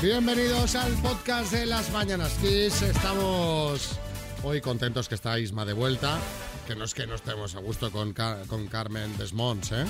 Bienvenidos al podcast de las Mañanas Kiss. Estamos hoy contentos que está Isma de vuelta. Que no es que no estemos a gusto con, con Carmen Desmonts, ¿eh?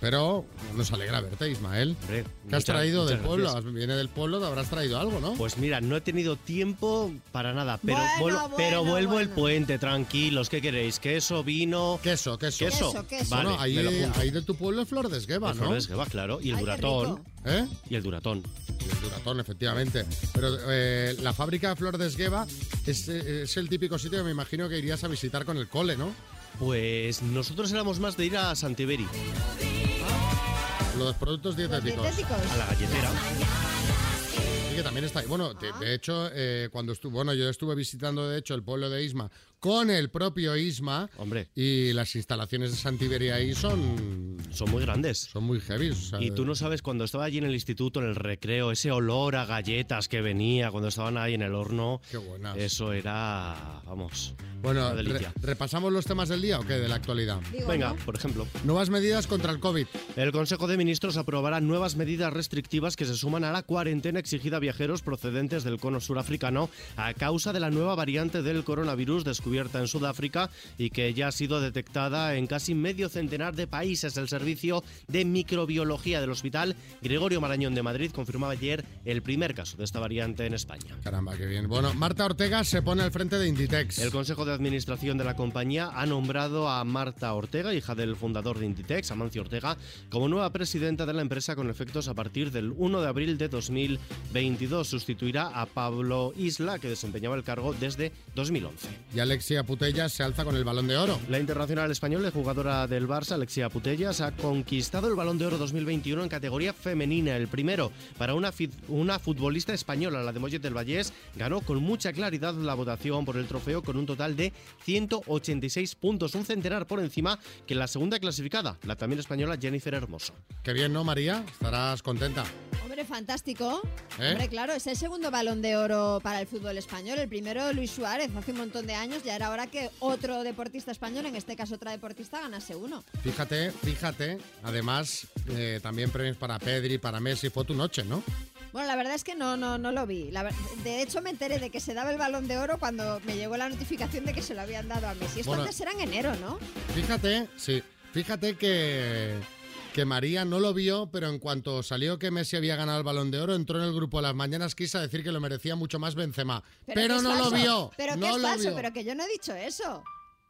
Pero nos alegra verte, Ismael. Hombre, ¿Qué has muchas- traído del pueblo? gracias. Viene del pueblo, te habrás traído algo, ¿no? Pues mira, no he tenido tiempo para nada, pero, Bueno, vuelvo, bueno, pero vuelvo el puente, tranquilos. ¿Qué queréis? ¿Queso, vino? queso, queso. Queso. Queso, queso. Vale, bueno, ahí, de tu pueblo es Flor de Esgueva, ¿no? Flores que va, claro. Y el Ay, duratón. ¿Eh? Y el duratón. Y el Duratón, efectivamente. Pero eh, la fábrica de Flor de Esgueva es, eh, es el típico sitio que me imagino que irías a visitar con el cole, ¿no? Pues nosotros éramos más de ir a Santiberi, Los productos Los dietéticos. dietéticos. a la galletera. Sí, que también está ahí. Bueno, de, de hecho, eh, cuando estuve, bueno, yo estuve visitando, de hecho, el pueblo de Isma con el propio Isma. Hombre. Y las instalaciones de Santiberia ahí son, Son muy grandes. son muy heavy. o sea, Y tú no sabes, cuando estaba allí en el instituto, en el recreo, ese olor a galletas que venía cuando estaban ahí en el horno. Qué buenas. Eso era, vamos, Bueno, re-. ¿repasamos los temas del día o qué? De la actualidad. Digo, Venga, ¿no? por ejemplo. Nuevas medidas contra el COVID. El Consejo de Ministros aprobará nuevas medidas restrictivas que se suman a la cuarentena exigida a viajeros procedentes del cono surafricano a causa de la nueva variante del coronavirus descubierta en Sudáfrica y que ya ha sido detectada en casi medio centenar de países. El Servicio de Microbiología del Hospital Gregorio Marañón de Madrid confirmaba ayer el primer caso de esta variante en España. Caramba, qué bien. Bueno, Marta Ortega se pone al frente de Inditex. El Consejo de Administración de la compañía ha nombrado a Marta Ortega, hija del fundador de Inditex, Amancio Ortega, como nueva presidenta de la empresa con efectos a partir del 1 de abril de 2022. Sustituirá a Pablo Isla, que desempeñaba el cargo desde 2011. Y Alexia Putellas se alza con el balón de oro. La internacional española y jugadora del Barça, Alexia Putellas, ha conquistado el Balón de Oro 2021 en categoría femenina, el primero para una, una futbolista española, la de Mollet del Vallés, ganó con mucha claridad la votación por el trofeo con un total de 186 puntos, un centenar por encima que la segunda clasificada, la también española Jennifer Hermoso. Qué bien, ¿no, María? Estarás contenta. Hombre, fantástico. ¿Eh? Hombre, claro, es el segundo balón de oro para el fútbol español. El primero, Luis Suárez, hace un montón de años. Ya era hora que otro deportista español, en este caso otra deportista, ganase uno. Fíjate, fíjate. Además, eh, también premios para Pedri, para Messi. Fue tu noche, ¿no? Bueno, la verdad es que no, no, no lo vi. La de hecho, me enteré de que se daba el balón de oro cuando me llegó la notificación de que se lo habían dado a Messi. Esto Bueno. antes era en enero, ¿no? Fíjate, sí. Fíjate que, que María no lo vio, pero en cuanto salió que Messi había ganado el balón de oro, entró en el grupo de las mañanas, quiso decir que lo merecía mucho más Benzema. Pero, que es no lo vio. Pero que no es lo falso, vio. pero que yo no he dicho eso.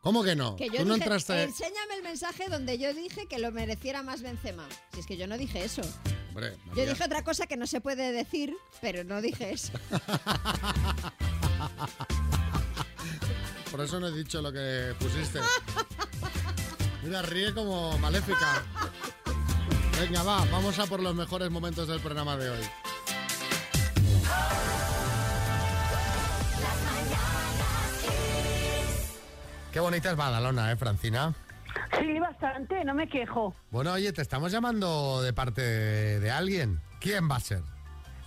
¿Cómo que no? Que yo Tú no entraste. enséñame el mensaje donde yo dije que lo mereciera más Benzema. Si es que yo no dije eso. Hombre, Yo dije otra cosa que no se puede decir, pero no dije eso. Por eso no he dicho lo que pusiste. Mira, ríe como maléfica. Venga, va, vamos a por los mejores momentos del programa de hoy. Qué bonita es Badalona, ¿eh, Francina? Sí, bastante, no me quejo. Bueno, oye, te estamos llamando de parte de, de alguien. ¿Quién va a ser?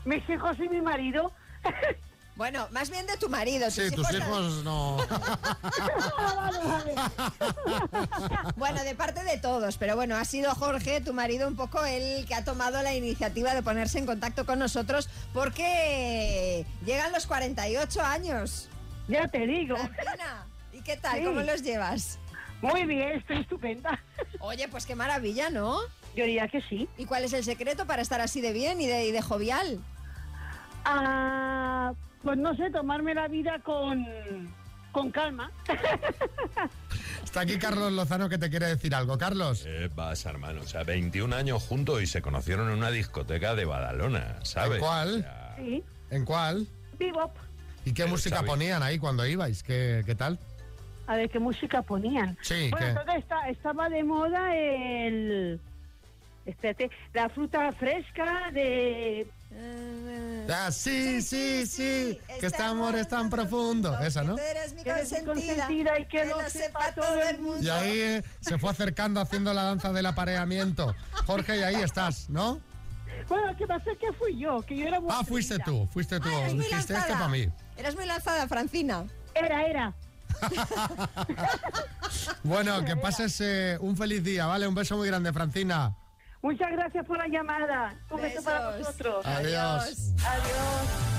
Mis hijos y mi marido. Bueno, más bien de tu marido. Sí, tus hijos no. Bueno, de parte de todos, pero bueno, ha sido Jorge, tu marido, un poco el que ha tomado la iniciativa de ponerse en contacto con nosotros porque llegan los 48 años. Ya te digo. Francina, ¿Y qué tal? Sí. ¿Cómo los llevas? Muy bien, estoy estupenda. Oye, pues qué maravilla, ¿no? Yo diría que sí. ¿Y cuál es el secreto para estar así de bien y de, y de jovial? Ah, pues no sé, tomarme la vida con, con calma. Está aquí Carlos Lozano que te quiere decir algo. Carlos, Eh, vas, hermano. O sea, 21 años juntos y se conocieron en una discoteca de Badalona, ¿sabes? ¿En cuál? O sea, Sí, ¿en cuál? bebop. ¿Y qué Pero, música Xavi. ponían ahí cuando ibais? ¿Qué, qué tal? A ver qué música ponían. Sí, Bueno, ¿qué? entonces está- estaba de moda el... Espérate, la fruta fresca de... Ah, sí, sí, sí, que este amor es tan profundo. Esa, ¿no? Tú eres mi Que eres mi consentida, y que lo sepa todo el mundo. Y ahí eh, se fue acercando haciendo la danza del apareamiento. Jorge, y ahí estás, ¿no? Bueno, ¿qué pasa? Que fui yo, que yo era muy Ah, fuiste tú, fuiste tú. Ah, eres muy Dijiste este lanzada. para mí. Eres muy lanzada, Francina. Era, era. Bueno, que pases eh, un feliz día, ¿vale? Un beso muy grande, Francina. Muchas gracias por la llamada. Un beso para vosotros. Adiós. Adiós.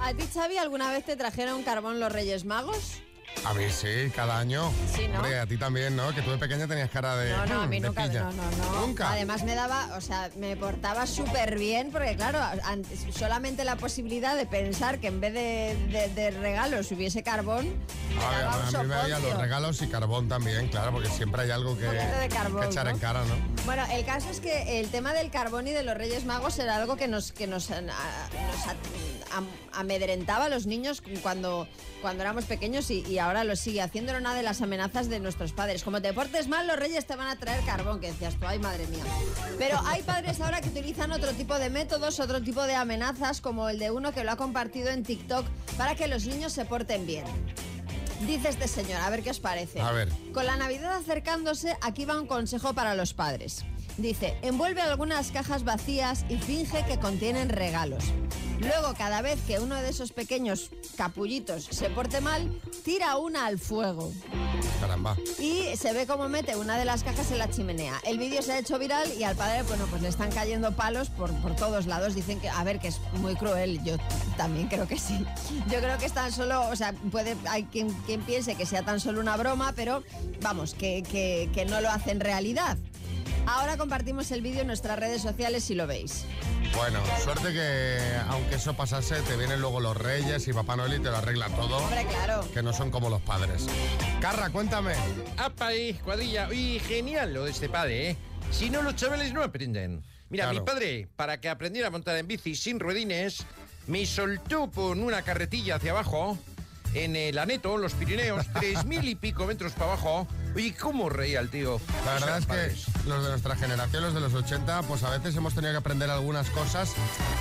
¿A ti, Xavi, alguna vez te trajeron carbón los Reyes Magos? A mí sí, cada año. Sí, ¿no? Hombre, a ti también, ¿no? Que tú de pequeña tenías cara de. No, no, a mí nunca. No, no, no. Nunca. Además me daba, o sea, me portaba súper bien porque, claro, an- solamente la posibilidad de pensar que en vez de, de- de regalos hubiese carbón, me A, ver, daba un a mí me había los regalos y carbón también, claro, porque siempre hay algo que, de carbón, que echar en cara, ¿no? Bueno, el caso es que el tema del carbón y de los Reyes Magos era algo que nos, que nos, a- nos a- am- amedrentaba a los niños cuando, cuando éramos pequeños y, y ahora lo sigue haciendo. Era una de las amenazas de nuestros padres. Como te portes mal, los Reyes te van a traer carbón, que decías tú, ay madre mía. Pero hay padres ahora que utilizan otro tipo de métodos, otro tipo de amenazas, como el de uno que lo ha compartido en TikTok para que los niños se porten bien. Dice este señor, a ver qué os parece. A ver. Con la Navidad acercándose, aquí va un consejo para los padres. Dice, envuelve algunas cajas vacías y finge que contienen regalos. Luego, cada vez que uno de esos pequeños capullitos se porte mal, tira una al fuego. Caramba. Y se ve cómo mete una de las cajas en la chimenea. El vídeo se ha hecho viral y al padre, bueno, pues le están cayendo palos por, por todos lados. Dicen que, a ver, que es muy cruel. Yo también creo que sí. Yo creo que es tan solo, o sea, puede, hay quien, quien piense que sea tan solo una broma, pero vamos, que, que, que no lo hace en realidad. Ahora compartimos el vídeo en nuestras redes sociales si lo veis. Bueno, suerte que aunque eso pasase, te vienen luego los reyes y Papá Noel y te lo arregla todo. Hombre, claro. Que no son como los padres. Carra, cuéntame. ¡Apa ahí, cuadrilla! Y genial lo de este padre, ¿eh? Si no, los chavales no aprenden. Mira, Claro. mi padre, para que aprendiera a montar en bici sin ruedines, me soltó con una carretilla hacia abajo, en el Aneto, los Pirineos, tres mil y pico metros para abajo. Oye, ¿cómo reía el tío? La verdad es que los de nuestra generación, los de los 80, pues a veces hemos tenido que aprender algunas cosas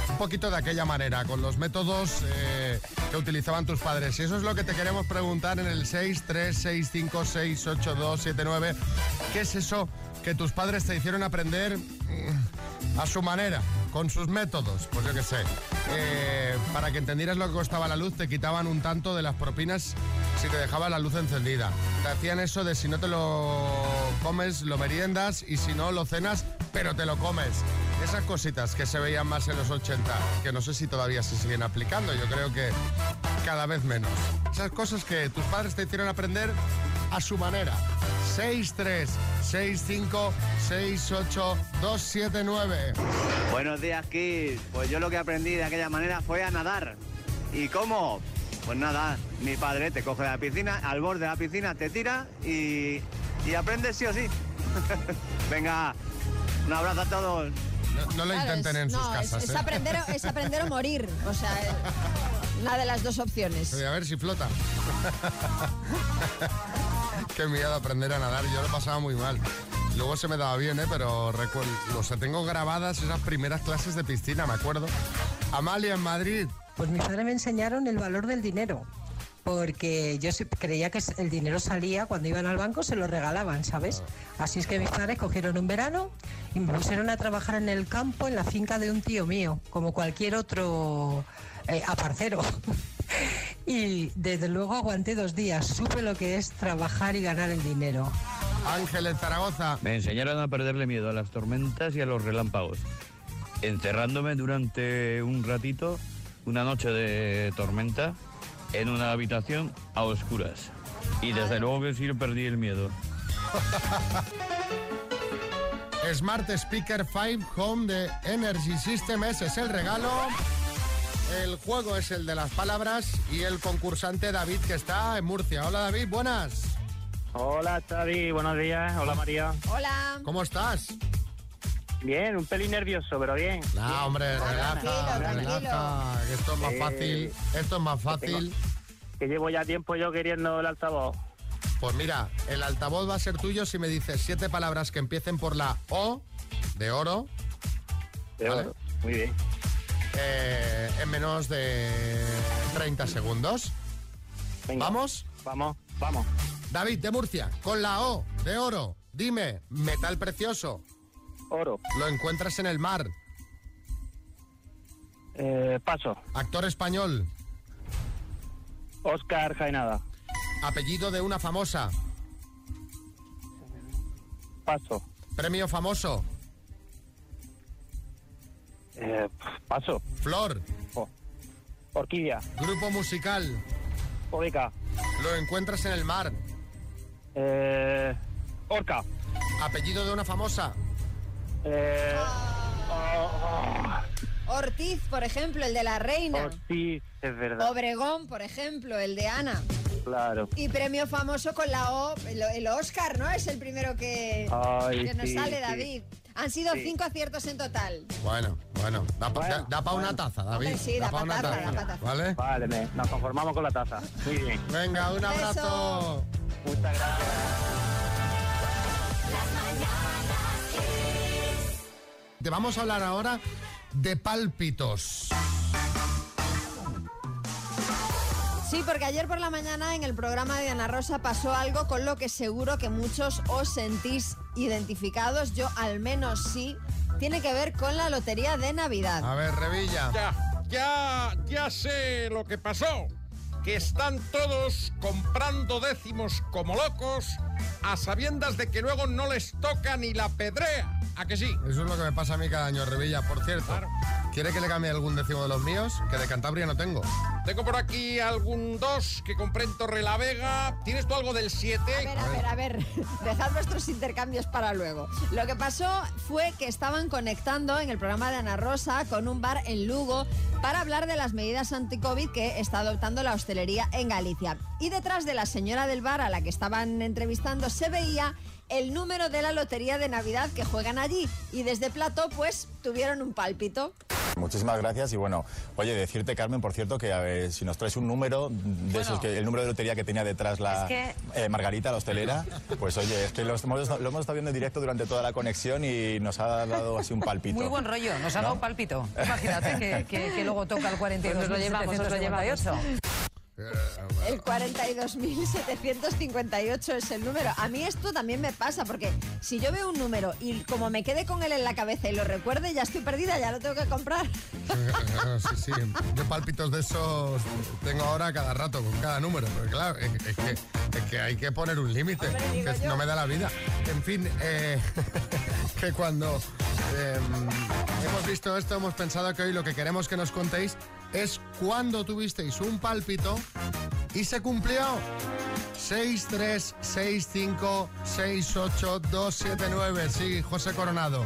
un poquito de aquella manera, con los métodos eh, que utilizaban tus padres. Y eso es lo que te queremos preguntar en el 636568279. ¿Qué es eso que tus padres te hicieron aprender mm, a su manera, con sus métodos? Pues yo qué sé. Eh, para que entendieras lo que costaba la luz, te quitaban un tanto de las propinas si te dejaba la luz encendida. Te hacían eso de si no te lo comes, lo meriendas y si no, lo cenas, pero te lo comes. Esas cositas que se veían más en los 80, que no sé si todavía se siguen aplicando, yo creo que cada vez menos. Esas cosas que tus padres te hicieron aprender a su manera. 636568279. Buenos días, Kid. Pues yo lo que aprendí de aquella manera fue a nadar. ¿Y cómo? Pues nada, mi padre te coge de la piscina, al borde de la piscina te tira y, y aprendes sí o sí. Venga, un abrazo a todos. No, no lo Claro, intenten es- en sus no, casas. Es, ¿eh? aprender, o- es aprender o morir. O sea, eh, una de las dos opciones. Oye, a ver si flota. Miedo aprender a nadar. Yo lo pasaba muy mal. Luego se me daba bien, ¿eh? Pero recuerdo, o sea, tengo grabadas esas primeras clases de piscina, me acuerdo. Amalia en Madrid. Pues mis padres me enseñaron el valor del dinero, porque yo creía que el dinero salía cuando iban al banco, se lo regalaban, ¿sabes? Así es que mis padres cogieron un verano y me pusieron a trabajar en el campo, en la finca de un tío mío, como cualquier otro eh, aparcero. y desde luego aguanté dos días, supe lo que es trabajar y ganar el dinero. Ángel en Zaragoza. Me enseñaron a perderle miedo a las tormentas y a los relámpagos, encerrándome durante un ratito, una noche de tormenta, en una habitación a oscuras. Y desde luego que sí perdí el miedo. Smart Speaker 5 Home de Energy System. Ese es el regalo. El juego es el de las palabras y el concursante David que está en Murcia. Hola David, buenas. Hola Xavi, buenos días. Hola María. Hola. ¿Cómo estás? Bien, un pelín nervioso, pero bien. No, hombre, relaja, tranquilo, relaja, que esto es más Eh, fácil, esto es más fácil. Que llevo ya tiempo yo queriendo el altavoz. Pues mira, el altavoz va a ser tuyo si me dices siete palabras que empiecen por la O de oro De Vale. oro. Muy bien. Eh, en menos de 30 segundos. Venga, ¿Vamos? Vamos, vamos. David de Murcia, con la O de oro, dime, metal precioso, Oro. lo encuentras en el mar, Eh, paso. Actor español. Oscar Jaenada. Apellido de una famosa. Paso. Premio famoso. Eh, paso. Flor. Orquídea. Grupo musical. Oica. Lo encuentras en el mar. Eh, orca. Apellido de una famosa. Eh, Ortiz, por ejemplo, el de la reina. sí, es verdad. Obregón, por ejemplo, el de Ana. Claro. Y premio famoso con la O, el, el Oscar, ¿no? Es el primero que, Ay, que nos sí, sale, sí. David. Han sido Sí. cinco aciertos en total. Bueno, bueno. Da, pa- Bueno, da- para una taza, David. Hombre, sí, da pa' pa' una taza, da pa' taza. ¿Vale? Vale, me- nos conformamos con la taza. Muy bien. Venga, un abrazo. Muchas gracias. Te vamos a hablar ahora de pálpitos. Sí, porque ayer por la mañana en el programa de Ana Rosa pasó algo con lo que seguro que muchos os sentís identificados. Yo al menos sí. Tiene que ver con la lotería de Navidad. A ver, Revilla. Ya, ya, ya sé lo que pasó. Que están todos comprando décimos como locos a sabiendas de que luego no les toca ni la pedrea. ¿A que sí? Eso es lo que me pasa a mí cada año, Revilla. Por cierto, Claro. ¿quiere que le cambie algún décimo de los míos? Que de Cantabria no tengo. Tengo por aquí algún dos que compré en Torre la Vega. ¿Tienes tú algo del 7? A ver, a ver, a ver. Dejad vuestros intercambios para luego. Lo que pasó fue que estaban conectando en el programa de Ana Rosa con un bar en Lugo para hablar de las medidas anti-COVID que está adoptando la hostelería en Galicia. Y detrás de la señora del bar a la que estaban entrevistando se veía el número de la lotería de Navidad que juegan allí. Y desde Plato, pues, tuvieron un pálpito. Muchísimas gracias y bueno, oye, decirte Carmen, por cierto, que a ver, si nos traes un número de esos, que el número de lotería que tenía detrás la Es que- eh, Margarita, la hostelera, pues oye, es que lo hemos, lo hemos estado viendo en directo durante toda la conexión y nos ha dado así un palpito. Muy buen rollo, nos ha dado un palpito. Imagínate que, que- que luego toca el 42. Pues nos lo llevamos, nos lo llevamos. El 42.758 es el número. A mí esto también me pasa, porque si yo veo un número y como me quede con él en la cabeza y lo recuerde, ya estoy perdida, ya lo tengo que comprar. sí, sí. Yo pálpitos de esos tengo ahora cada rato, con cada número. Pero claro, es, es que, es que hay que poner un límite, que no me da la vida. En fin, eh, que cuando eh, hemos visto esto, hemos pensado que hoy lo que queremos que nos contéis es cuándo tuvisteis un pálpito y se cumplió. 636568279. Sí, José Coronado.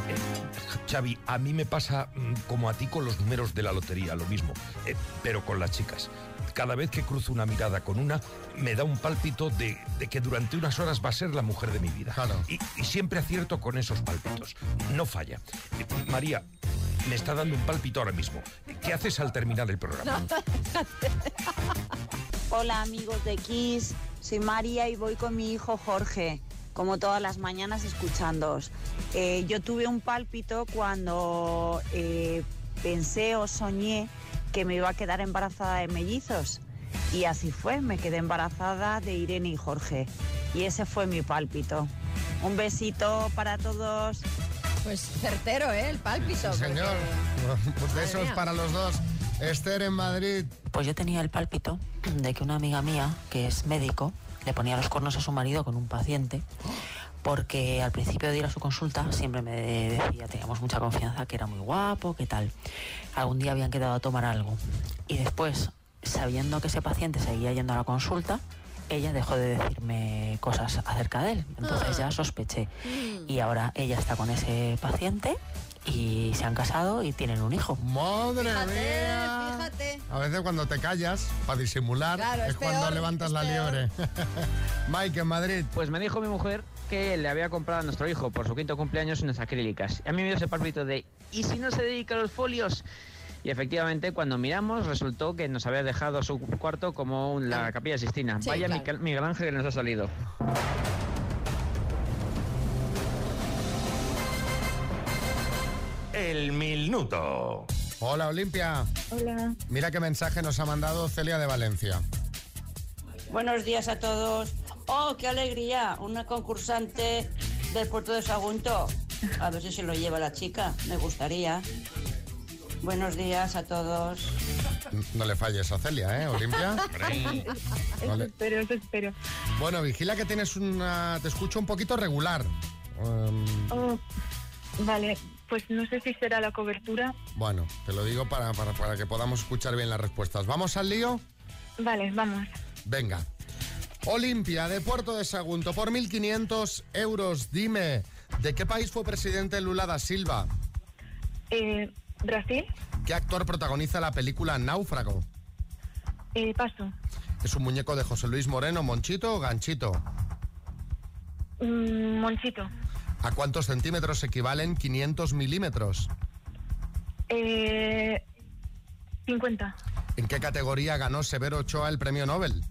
Xavi, a mí me pasa mm, como a ti con los números de la lotería, lo mismo, eh, pero con las chicas. Cada vez que cruzo una mirada con una, me da un pálpito de, de que durante unas horas va a ser la mujer de mi vida. Claro. Y, y siempre acierto con esos pálpitos. No falla. Eh, María, me está dando un pálpito ahora mismo. ¿Qué haces al terminar el programa? Hola amigos de Kiss, soy María y voy con mi hijo Jorge, como todas las mañanas escuchándoos. Eh, yo tuve un pálpito cuando eh, pensé o soñé que me iba a quedar embarazada de mellizos. Y así fue, me quedé embarazada de Irene y Jorge. Y ese fue mi pálpito. Un besito para todos. Pues certero, ¿eh? El pálpito. Sí, señor. Pues besos mía. para los dos. Esther en Madrid. Pues yo tenía el pálpito de que una amiga mía, que es médico, le ponía los cuernos a su marido con un paciente, porque al principio de ir a su consulta siempre me decía, teníamos mucha confianza, que era muy guapo, que tal. Algún día habían quedado a tomar algo. Y después, sabiendo que ese paciente seguía yendo a la consulta, ella dejó de decirme cosas acerca de él. Entonces ya sospeché. Y ahora ella está con ese paciente y se han casado y tienen un hijo. Madre Fíjate, mía. fíjate. A veces cuando te callas, para disimular, Claro, es es cuando peor, levantas es la peor. liebre. Mike en Madrid. Pues me dijo mi mujer que le había comprado a nuestro hijo por su quinto cumpleaños unas acrílicas. Y a mí me dio ese palpito de, ¿y si no se dedica a los folios? Y efectivamente, cuando miramos, resultó que nos había dejado su cuarto como un- la capilla Sistina. Sí, Vaya claro. Miguel Ángel que nos ha salido. El minuto. Hola, Olimpia. Hola. Mira qué mensaje nos ha mandado Celia de Valencia. Buenos días a todos. ¡Oh, qué alegría! Una concursante del puerto de Sagunto. A ver si se lo lleva la chica. Me gustaría. Buenos días a todos. No le falles a Celia, ¿eh, Olimpia? Vale. espero, eso espero. Bueno, vigila que tienes una... Te escucho un poquito regular. Um, Oh, vale, pues no sé si será la cobertura. bueno, te lo digo para, para, para que podamos escuchar bien las respuestas. ¿Vamos al lío? Vale, vamos. Venga. Olimpia de Puerto de Sagunto por 1.500 euros. Dime, ¿de qué país fue presidente Lula da Silva? Eh, Brasil, ¿Qué actor protagoniza la película Náufrago? eh, paso. ¿Es un muñeco de José Luis Moreno, Monchito o Ganchito? Mm, Monchito, ¿A cuántos centímetros equivalen 500 milímetros? eh, 50. ¿En qué categoría ganó Severo Ochoa el premio Nobel?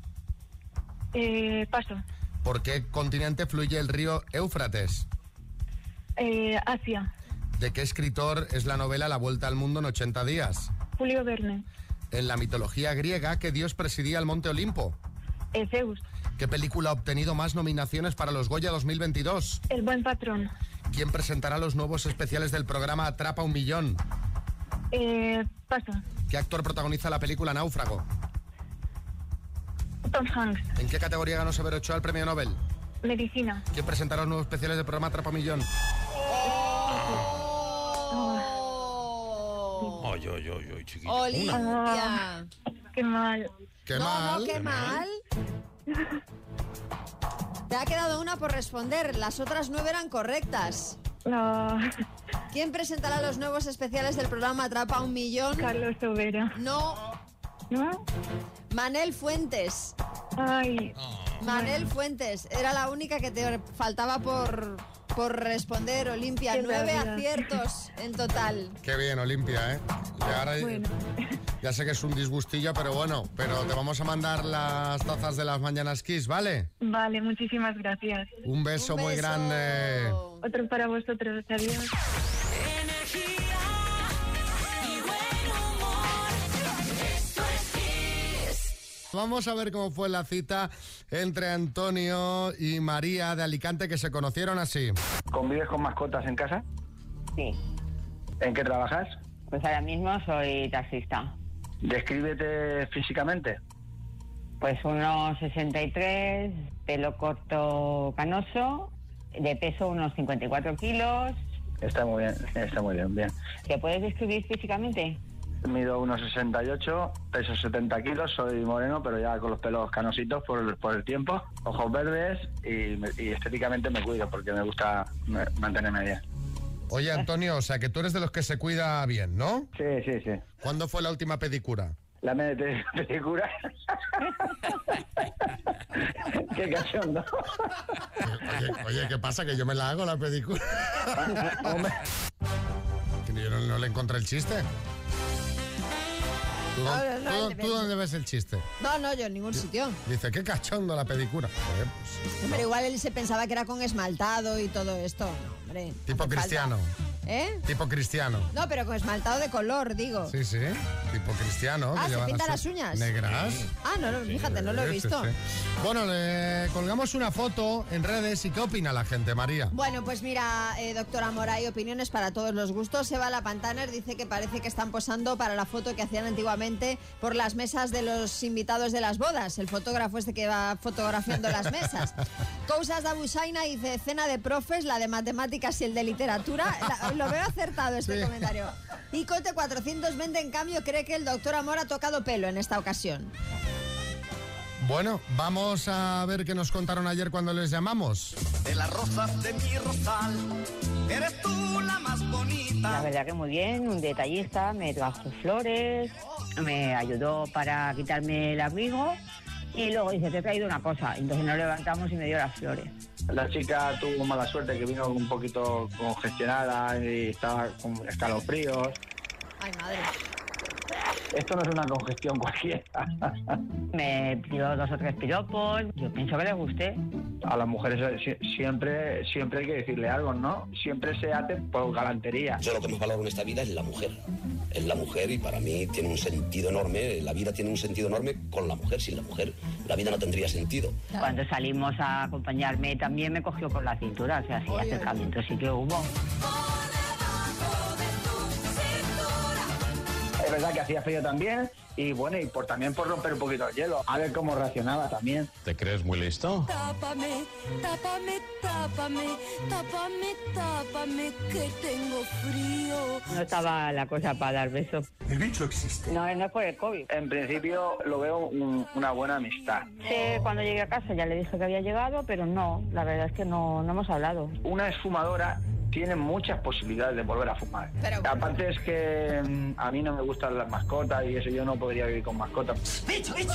Eh, paso. ¿Por qué continente fluye el río Éufrates? Eh, Asia, ¿De qué escritor es la novela La Vuelta al Mundo en 80 días? Julio Verne, En la mitología griega, ¿qué dios presidía el Monte Olimpo? eh, Zeus, ¿Qué película ha obtenido más nominaciones para los Goya 2022? El Buen Patrón, ¿Quién presentará los nuevos especiales del programa Atrapa un Millón? eh, paso. ¿Qué actor protagoniza la película Náufrago? Tom Hanks, ¿En qué categoría ganó Severo Ochoa el premio Nobel? Medicina, ¿Quién presentará los nuevos especiales del programa Atrapa un Millón? Ay, ay, ay, ay. Olimpia. Ah, qué mal. Qué no, mal. no, qué mal. Te ha quedado una por responder. Las otras nueve eran correctas. No. ¿Quién presentará los nuevos especiales del programa Atrapa un Millón? Carlos Sobera. No. ¿No? Manel Fuentes. Ay. Manel Fuentes. Era la única que te faltaba por, por responder, Olimpia. Nueve aciertos en total. Qué bien, Olimpia, ¿eh? Y ahora Bueno. ya sé que es un disgustillo, pero bueno, pero te vamos a mandar las tazas de las mañanas Kiss, ¿vale? Vale, muchísimas gracias. Un beso, muy grande. Otro para vosotros. Adiós. Vamos a ver cómo fue la cita entre Antonio y María de Alicante que se conocieron así. ¿Convives con mascotas en casa? Sí, ¿En qué trabajas? pues ahora mismo soy taxista. Descríbete físicamente. Pues unos 63, pelo corto canoso, de peso unos 54 kilos. Está muy bien, está muy bien, bien. ¿Te puedes describir físicamente? Mido unos 68, peso 70 kilos, soy moreno, pero ya con los pelos canositos por el, por el tiempo, ojos verdes y, me- y estéticamente me cuido porque me gusta me- mantenerme bien. Oye, Antonio, o sea que tú eres de los que se cuida bien, ¿no? Sí, sí, sí. ¿Cuándo fue la última pedicura? La pedicura. Qué cachondo. Oye, oye, ¿qué pasa? Que yo me la hago la pedicura. Yo no, no le encontré el chiste. ¿Tú, No, tú- tú dónde ves el chiste? No, no, yo en ningún sitio. Dice, qué cachondo la pedicura. Joder, pues, Pero igual él se pensaba que era con esmaltado y todo esto. No, hombre. tipo falta. ¿Eh? Tipo cristiano. No, pero con esmaltado de color, digo. Sí, sí. Tipo cristiano. Ah, que ¿se pinta las uñas? Negras. Ah, no, no, fíjate, no lo he visto. sí. Bueno, le colgamos una foto en redes y ¿qué opina la gente, María? Bueno, pues mira, eh, doctora Mora, hay opiniones para todos los gustos. Eva La Pantaner dice que parece que están posando para la foto que hacían antiguamente por las mesas de los invitados de las bodas. El fotógrafo este que va fotografiando las mesas. Cousas da Busaina dice cena de profes, la de matemáticas y el de literatura. La- lo veo acertado este comentario. Y Cote 420, en cambio, cree que el doctor Amor ha tocado pelo en esta ocasión. Bueno, vamos a ver qué nos contaron ayer cuando les llamamos. De las rosas de mi rosal, eres tú la más bonita. La verdad que muy bien, un detallista, me trajo flores, me ayudó para quitarme el abrigo y luego dice, te he traído una cosa. Entonces nos levantamos y me dio las flores. La chica tuvo mala suerte que vino un poquito congestionada y estaba con escalofríos. Ay, madre. Esto no es una congestión cualquiera. Me dio dos o tres piropos, yo pienso que le gusté. A las mujeres eh, si- siempre, siempre hay que decirle algo, ¿no? Siempre se hace por galantería. Yo lo que más valoro en esta vida es la mujer. Es la mujer y para mí tiene un sentido enorme, la vida tiene un sentido enorme con la mujer. Sin la mujer la vida no tendría sentido. Cuando salimos a acompañarme también me cogió por la cintura, o sea, sí, acercamiento sí que hubo. Verdad que hacía frío también y bueno, y por también por romper un poquito el hielo, a ver cómo reaccionaba también. ¿Te crees muy listo? Tápame, tápame, tápame, tápame, tápame, que tengo frío. No estaba la cosa para dar besos. El bicho existe. No, no es por el COVID. En principio lo veo un- una buena amistad. Sí, cuando llegué a casa ya le dije que había llegado, pero no, la verdad es que no, no hemos hablado. Una exfumadora tiene muchas posibilidades de volver a fumar. Aparte es que mm, a mí no me gustan las mascotas y eso yo no podría vivir con mascotas. ¡Bicho, bicho!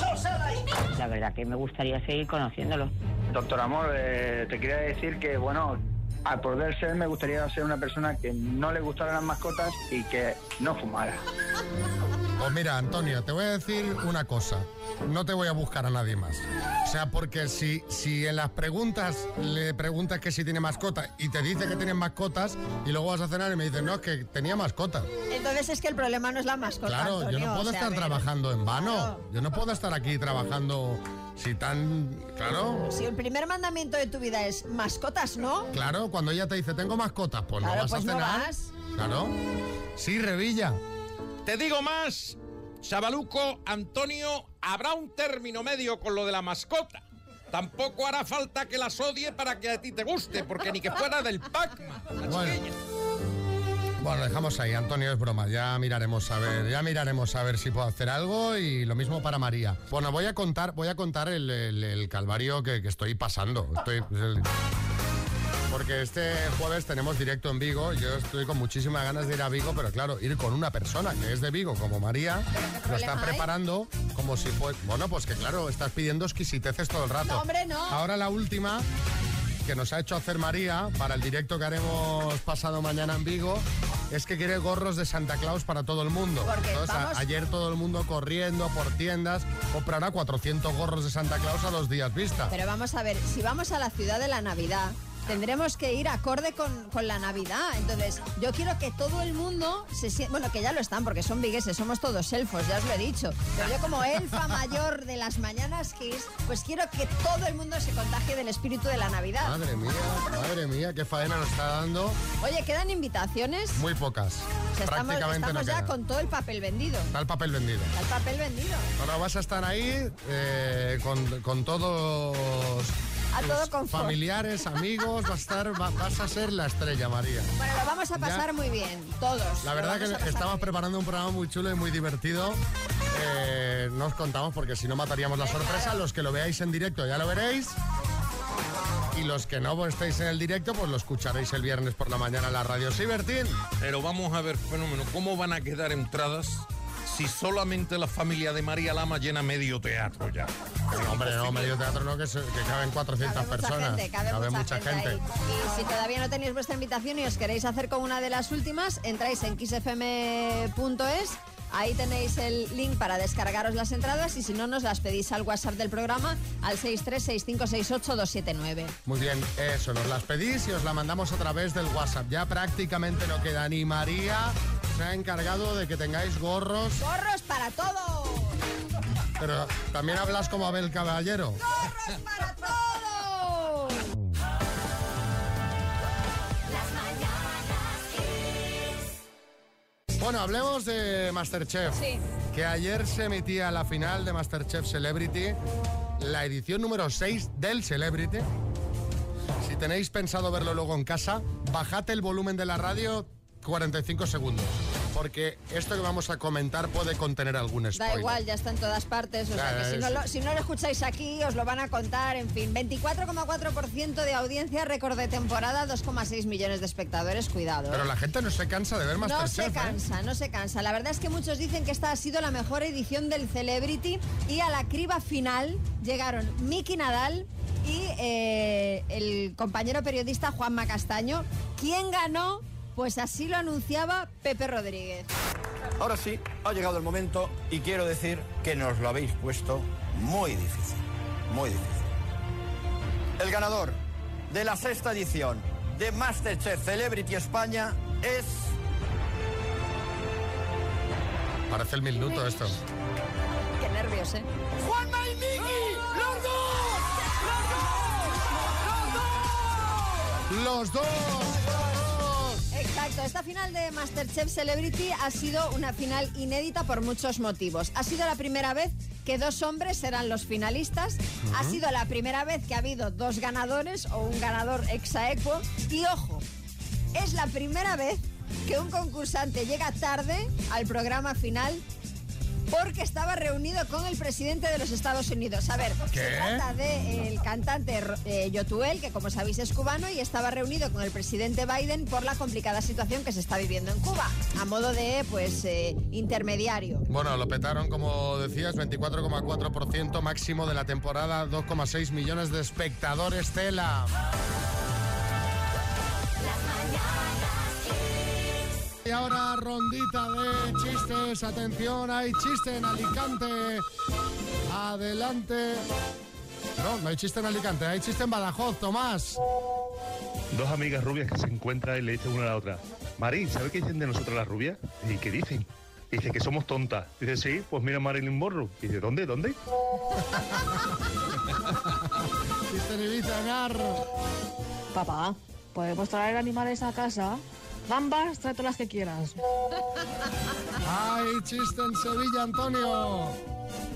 La verdad que me gustaría seguir conociéndolo. Doctor Amor, eh, te quería decir que, bueno, al poder ser me gustaría ser una persona que no le gustaran las mascotas y que no fumara. Pues mira, Antonio, te voy a decir una cosa. No te voy a buscar a nadie más. O sea, porque si, si en las preguntas le preguntas que si tiene mascota y te dice que tiene mascotas y luego vas a cenar y me dices, no, es que tenía mascotas. Entonces es que el problema no es la mascota. Claro, yo no puedo o sea, estar trabajando en vano. Yo no puedo estar aquí trabajando si tan... Claro. Si el primer mandamiento de tu vida es mascotas, ¿no? Claro, cuando ella te dice, tengo mascotas, pues Claro, no vas pues a no cenar. vas. Claro. Sí, Revilla. Te digo más, Chabaluco, Antonio, habrá un término medio con lo de la mascota. Tampoco hará falta que las odie para que a ti te guste, porque ni que fuera del Pac-Man. Bueno. dejamos ahí, Antonio, es broma. Ya miraremos a ver, ya miraremos a ver si puedo hacer algo y lo mismo para María. Bueno, voy a contar, voy a contar el, el- el calvario que, que estoy pasando. Estoy, el- porque este jueves tenemos directo en Vigo. Yo estoy con muchísimas ganas de ir a Vigo, pero claro, ir con una persona que es de Vigo, como María, lo está hay? preparando como si fuese. Bueno, pues que claro, estás pidiendo exquisiteces todo el rato. No, hombre, no. Ahora la última que nos ha hecho hacer María para el directo que haremos pasado mañana en Vigo es que quiere gorros de Santa Claus para todo el mundo. Porque Entonces, a- ayer todo el mundo corriendo por tiendas comprará 400 gorros de Santa Claus a los días vista. Pero vamos a ver, si vamos a la ciudad de la Navidad, tendremos que ir acorde con, con la Navidad. Entonces, yo quiero que todo el mundo se sienta... Bueno, que ya lo están, porque son vigueses, somos todos elfos, ya os lo he dicho. Pero yo como elfa mayor de las mañanas Kiss, pues quiero que todo el mundo se contagie del espíritu de la Navidad. Madre mía, madre mía, qué faena nos está dando. Oye, ¿quedan invitaciones? Muy pocas. O sea, estamos, Prácticamente estamos no ya con todo el papel vendido. Está el papel vendido. Está el papel vendido. Ahora vas a estar ahí eh, con, con todos A todo familiares, amigos, vas a estar, va- vas a ser la estrella, María. Bueno, lo vamos a pasar Ya. muy bien, todos. La verdad que estamos preparando un programa muy chulo y muy divertido. Eh, no os contamos porque si no mataríamos la sorpresa. Los que lo veáis en directo ya lo veréis. Y los que no estéis en el directo, pues lo escucharéis el viernes por la mañana en la radio. Sí, Bertín. Pero vamos a ver, fenómeno, ¿cómo van a quedar entradas si solamente la familia de María Lama llena medio teatro ya? No, hombre, no, medio teatro no, que, se- que caben 400 Cabe mucha personas. gente, cabe, mucha, gente. Y si todavía no tenéis vuestra invitación y os queréis hacer con una de las últimas, entráis en xfm.es. Ahí tenéis el link para descargaros las entradas y si no, nos las pedís al WhatsApp del programa al 636568279. Muy bien, eso, nos las pedís y os la mandamos a través del WhatsApp. Ya prácticamente no queda ni María. Se ha encargado de que tengáis gorros, ¡Gorros para todo! pero también hablas como Abel Caballero. ¡Gorros para todo! Bueno, hablemos de Masterchef. Sí. Que ayer se emitía la final de Masterchef Celebrity, la edición número 6 del Celebrity. Si tenéis pensado verlo luego en casa, bajad el volumen de la radio 45 segundos. Porque esto que vamos a comentar puede contener algún spoiler. Da igual, ya está en todas partes. O sea, que si no, lo, si no lo escucháis aquí, os lo van a contar. En fin, 24,4% de audiencia, récord de temporada, 2,6 millones de espectadores. Cuidado. ¿eh? Pero la gente no se cansa de ver No Masterchef. se ¿eh? cansa, no se cansa. La verdad es que muchos dicen que esta ha sido la mejor edición del Celebrity y a la criba final llegaron Miki Nadal y eh, el compañero periodista Juanma Castaño. ¿Quién ganó? Pues así lo anunciaba Pepe Rodríguez. Ahora sí, ha llegado el momento y quiero decir que nos lo habéis puesto muy difícil, muy difícil. El ganador de la sexta edición de Masterchef Celebrity España es... Parece el minuto esto. Qué nervios, ¿eh? ¡Juanma y Miki! ¡Los dos! ¡Los dos! Exacto, esta final de Masterchef Celebrity ha sido una final inédita por muchos motivos. Ha sido la primera vez que dos hombres eran los finalistas, ha sido la primera vez que ha habido dos ganadores o un ganador exaequo y ojo, es la primera vez que un concursante llega tarde al programa final porque estaba reunido con el presidente de los Estados Unidos. A ver, ¿Qué? se trata del cantante eh, Yotuel, que como sabéis es cubano, y estaba reunido con el presidente Biden por la complicada situación que se está viviendo en Cuba, a modo de, pues, eh, intermediario. Bueno, lo petaron, como decías, 24,4% máximo de la temporada, 2,6 millones de espectadores, tela. Y ahora rondita de chistes. Atención, hay chiste en Alicante. Adelante. No, no hay chiste en Alicante, hay chiste en Badajoz, Tomás. Dos amigas rubias que se encuentran y le dicen una a la otra, Marín, ¿sabe qué dicen de nosotras las rubias? ¿Y qué dicen? Dice que somos tontas. Dice, sí, pues mira a Marilyn Monroe. Dice, ¿dónde? ¿Dónde? Chiste en Ibiza, Narro. Papá, ¿podemos traer animales a casa? Gambas, trae todas las que quieras. Hay chiste en Sevilla, Antonio.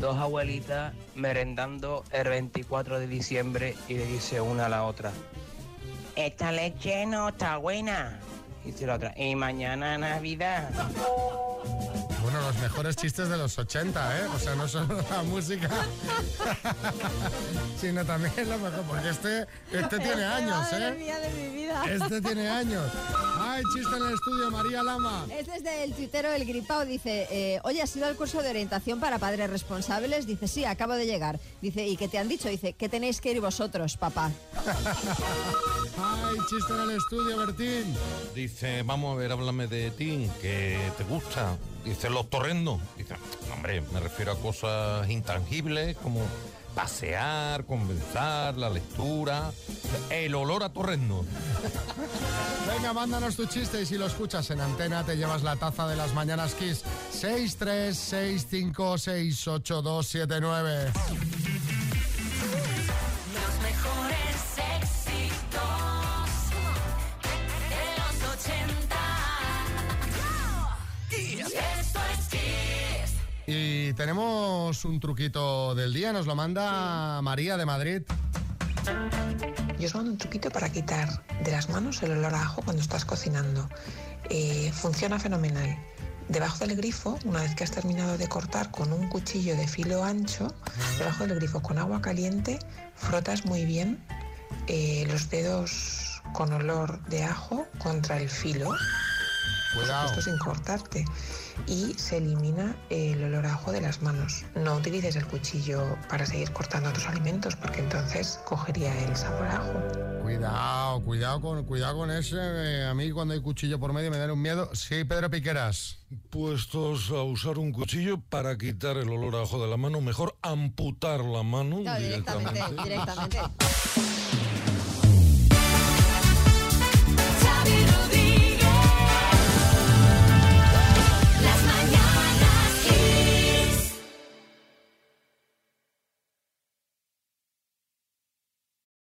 Dos abuelitas merendando el 24 de diciembre y le dice una a la otra, esta leche no está buena. Y dice la otra, y mañana Navidad. Bueno, los mejores chistes de los 80, ¿eh? O sea, no solo la música, sino también lo mejor, porque este, este tiene años, ¿eh? Este tiene años. Hay chiste en el estudio, María Lama. Es desde el tuitero El Gripao, dice, eh, oye, ¿has ido al curso de orientación para padres responsables? Dice, sí, acabo de llegar. Dice, ¿y qué te han dicho? Dice, que tenéis que ir vosotros, papá. Hay chiste en el estudio, Bertín. Dice, vamos a ver, háblame de ti, que te gusta. Dice, los torrendos. Dice, "No, hombre, me refiero a cosas intangibles como pasear, conversar, la lectura, el olor a torrendo. Venga, mándanos tu chiste y si lo escuchas en antena te llevas la taza de las mañanas Kiss 636568279. Y tenemos un truquito del día, nos lo manda María de Madrid. Yo os mando un truquito para quitar de las manos el olor a ajo cuando estás cocinando. Eh, funciona fenomenal. Debajo del grifo, una vez que has terminado de cortar con un cuchillo de filo ancho, debajo del grifo con agua caliente, frotas muy bien eh, los dedos con olor de ajo contra el filo. Cuidado. supuesto sin cortarte. Y se elimina el olor a ajo de las manos. No utilices el cuchillo para seguir cortando otros alimentos porque entonces cogería el sabor a ajo. Cuidado, cuidado con, cuidado con ese. eh, a mí cuando hay cuchillo por medio me da un miedo. Sí, Pedro Piqueras. Puestos a usar un cuchillo para quitar el olor a ajo de la mano, mejor amputar la mano No, directamente, directamente. directamente.